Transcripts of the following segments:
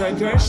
all of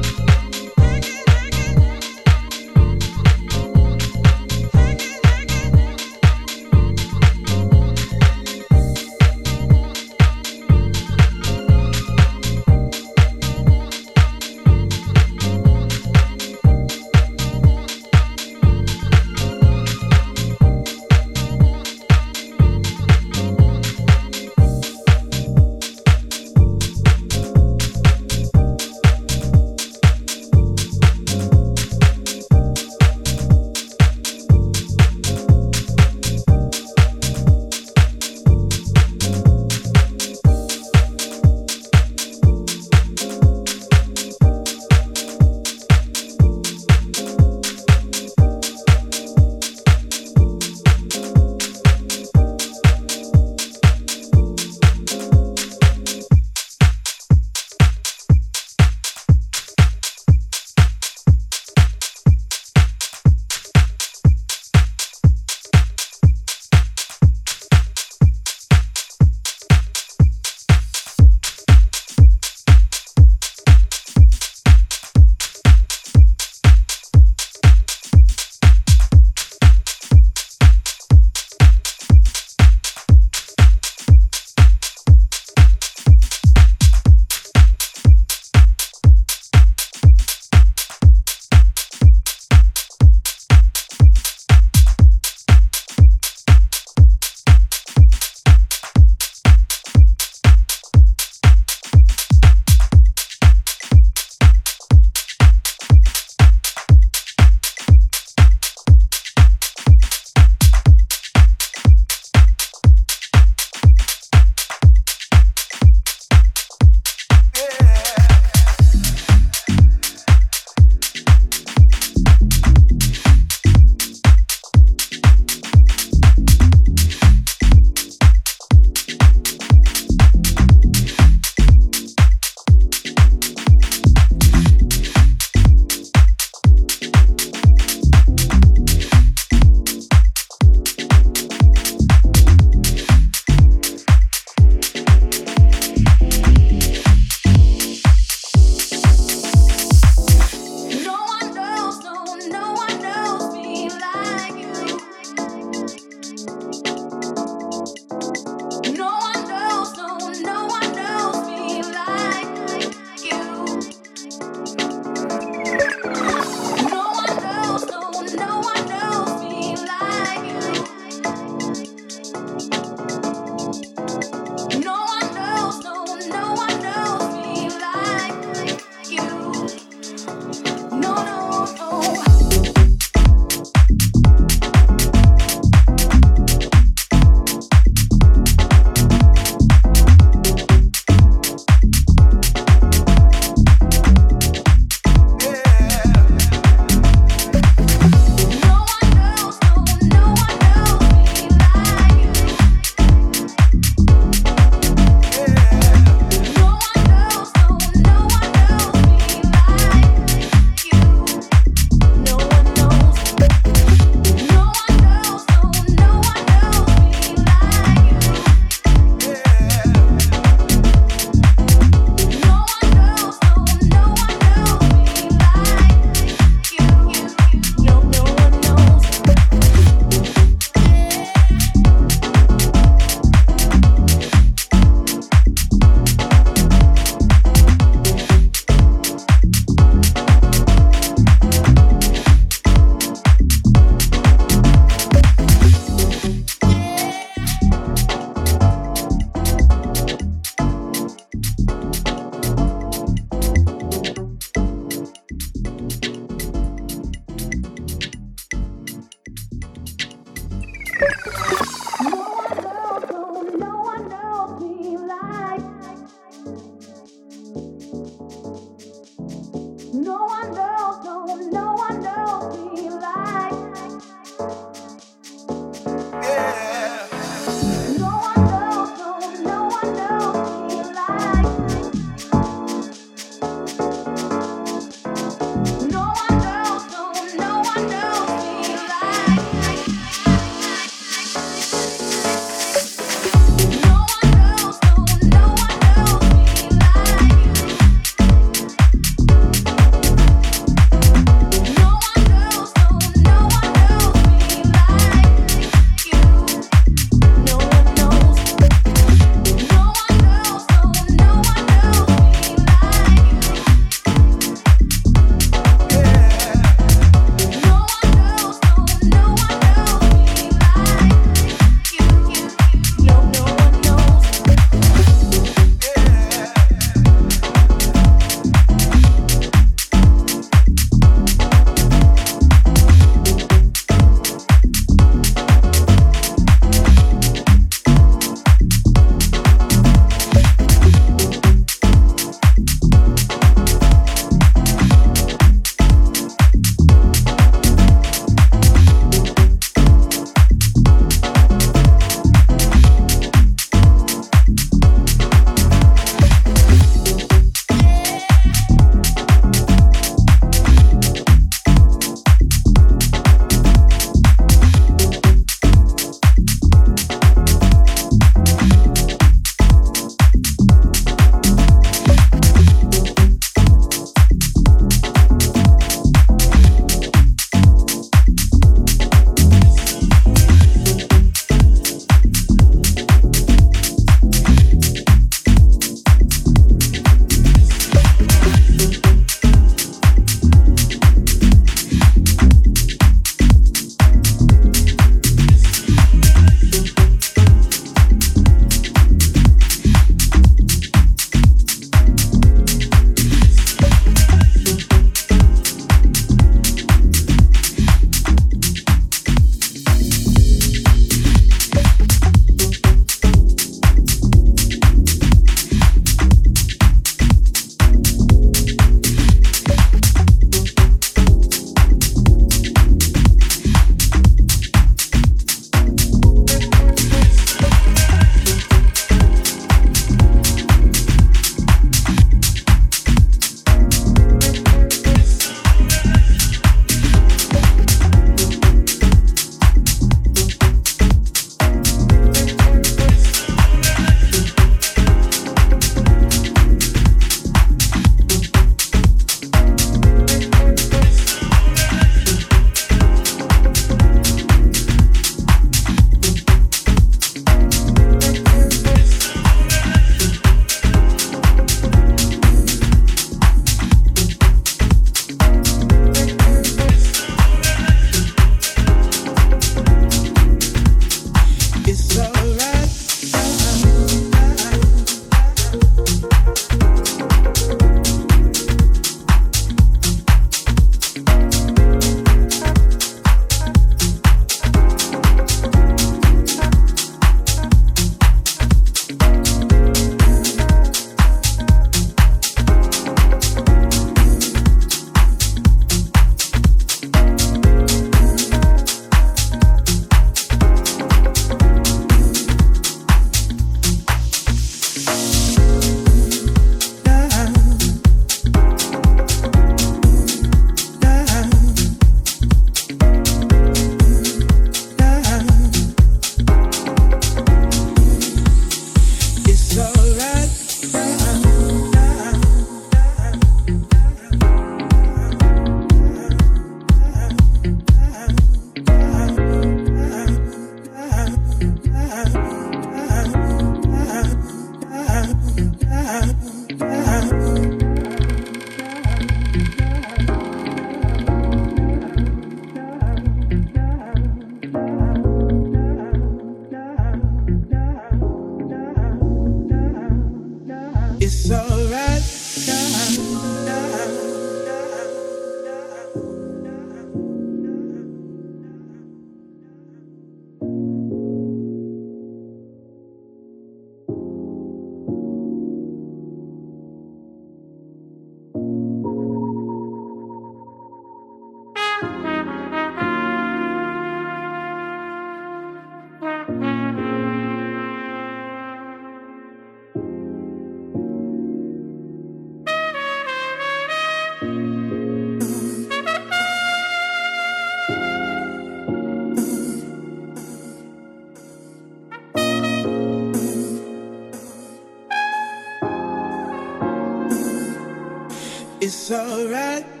It's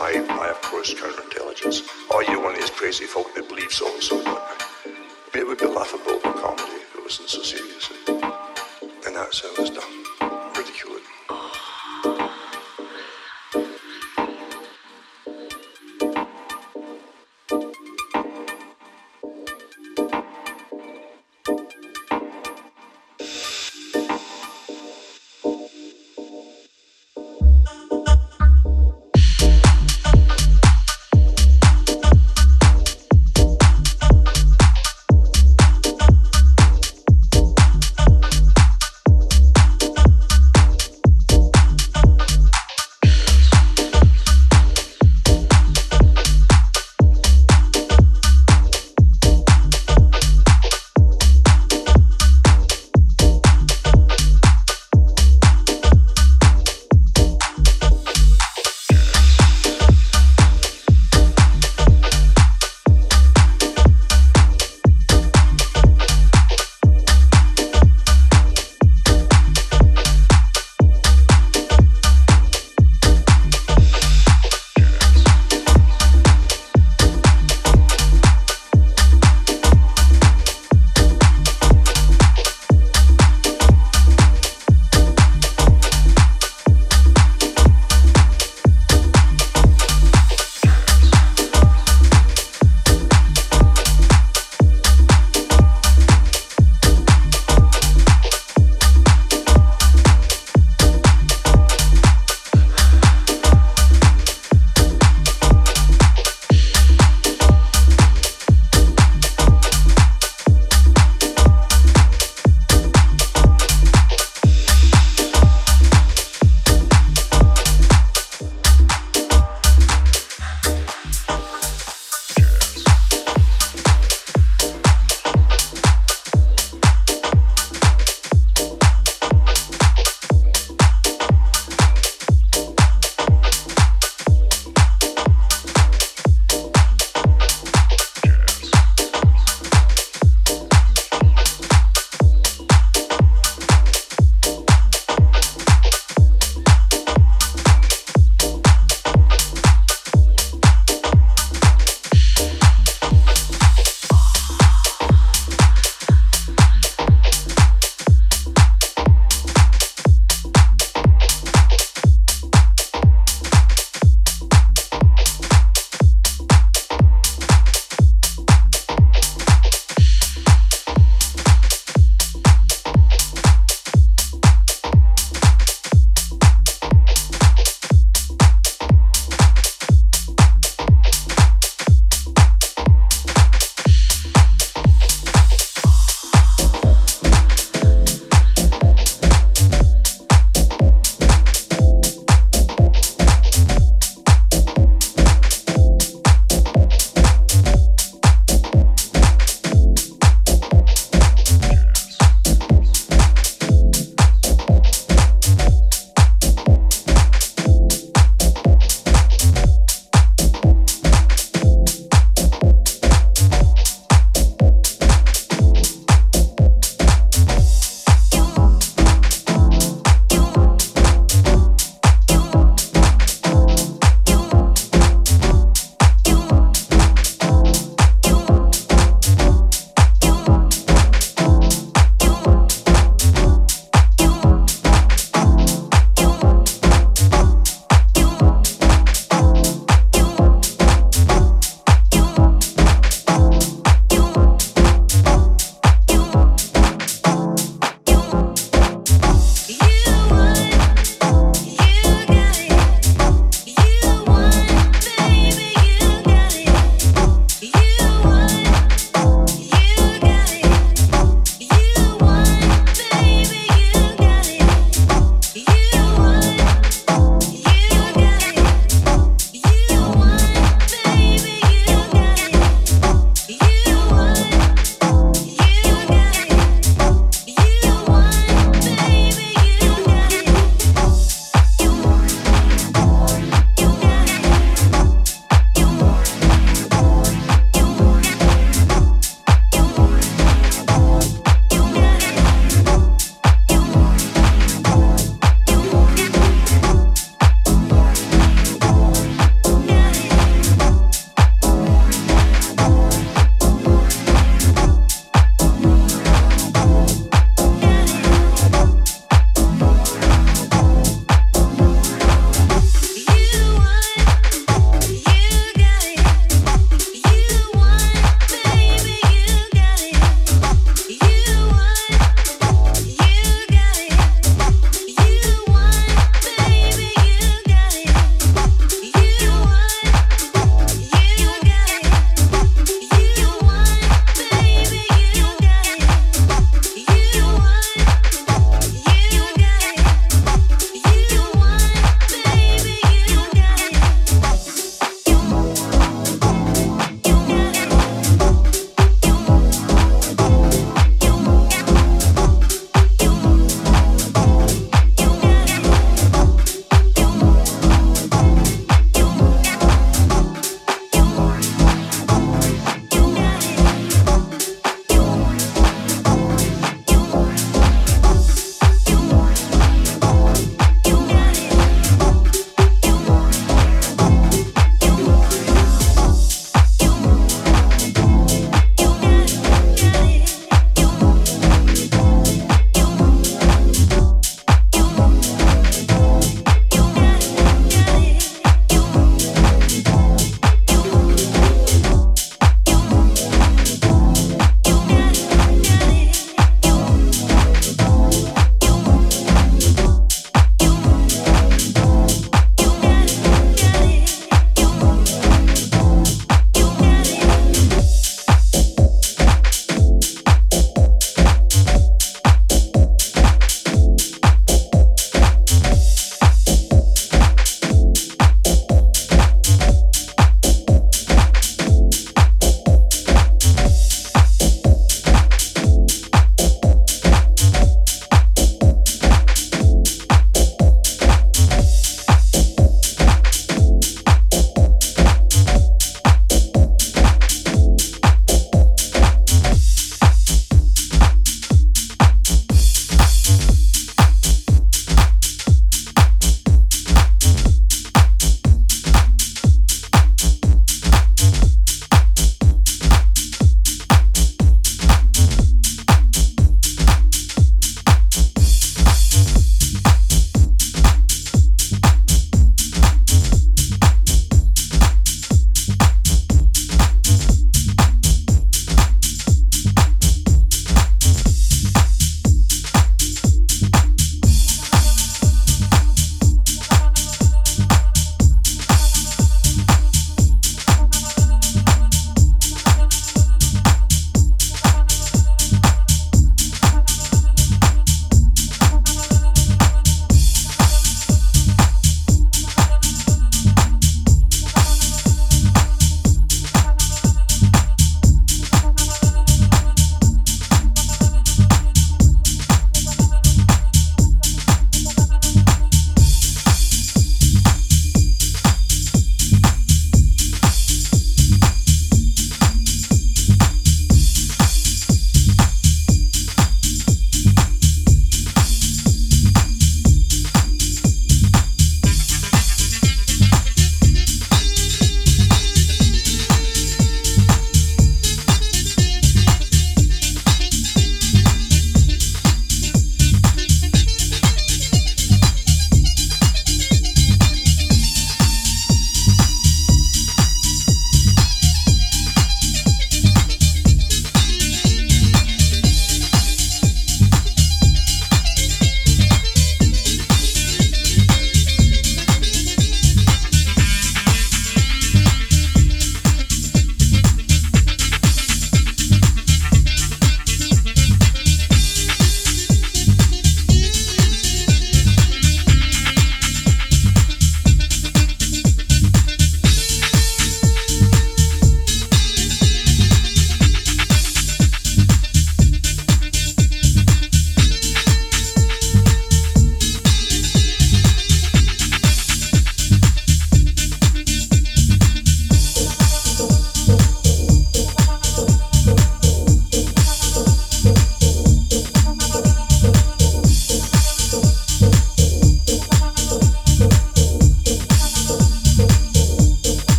by, by of course, counterintelligence. Oh, you're one of these crazy folk that believe so and so. It would be laughable comedy if it wasn't so serious. And that's how it was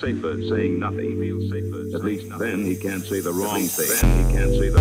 safer saying nothing. He feels safer. At least then he can't say the wrong thing. Then he can't say the.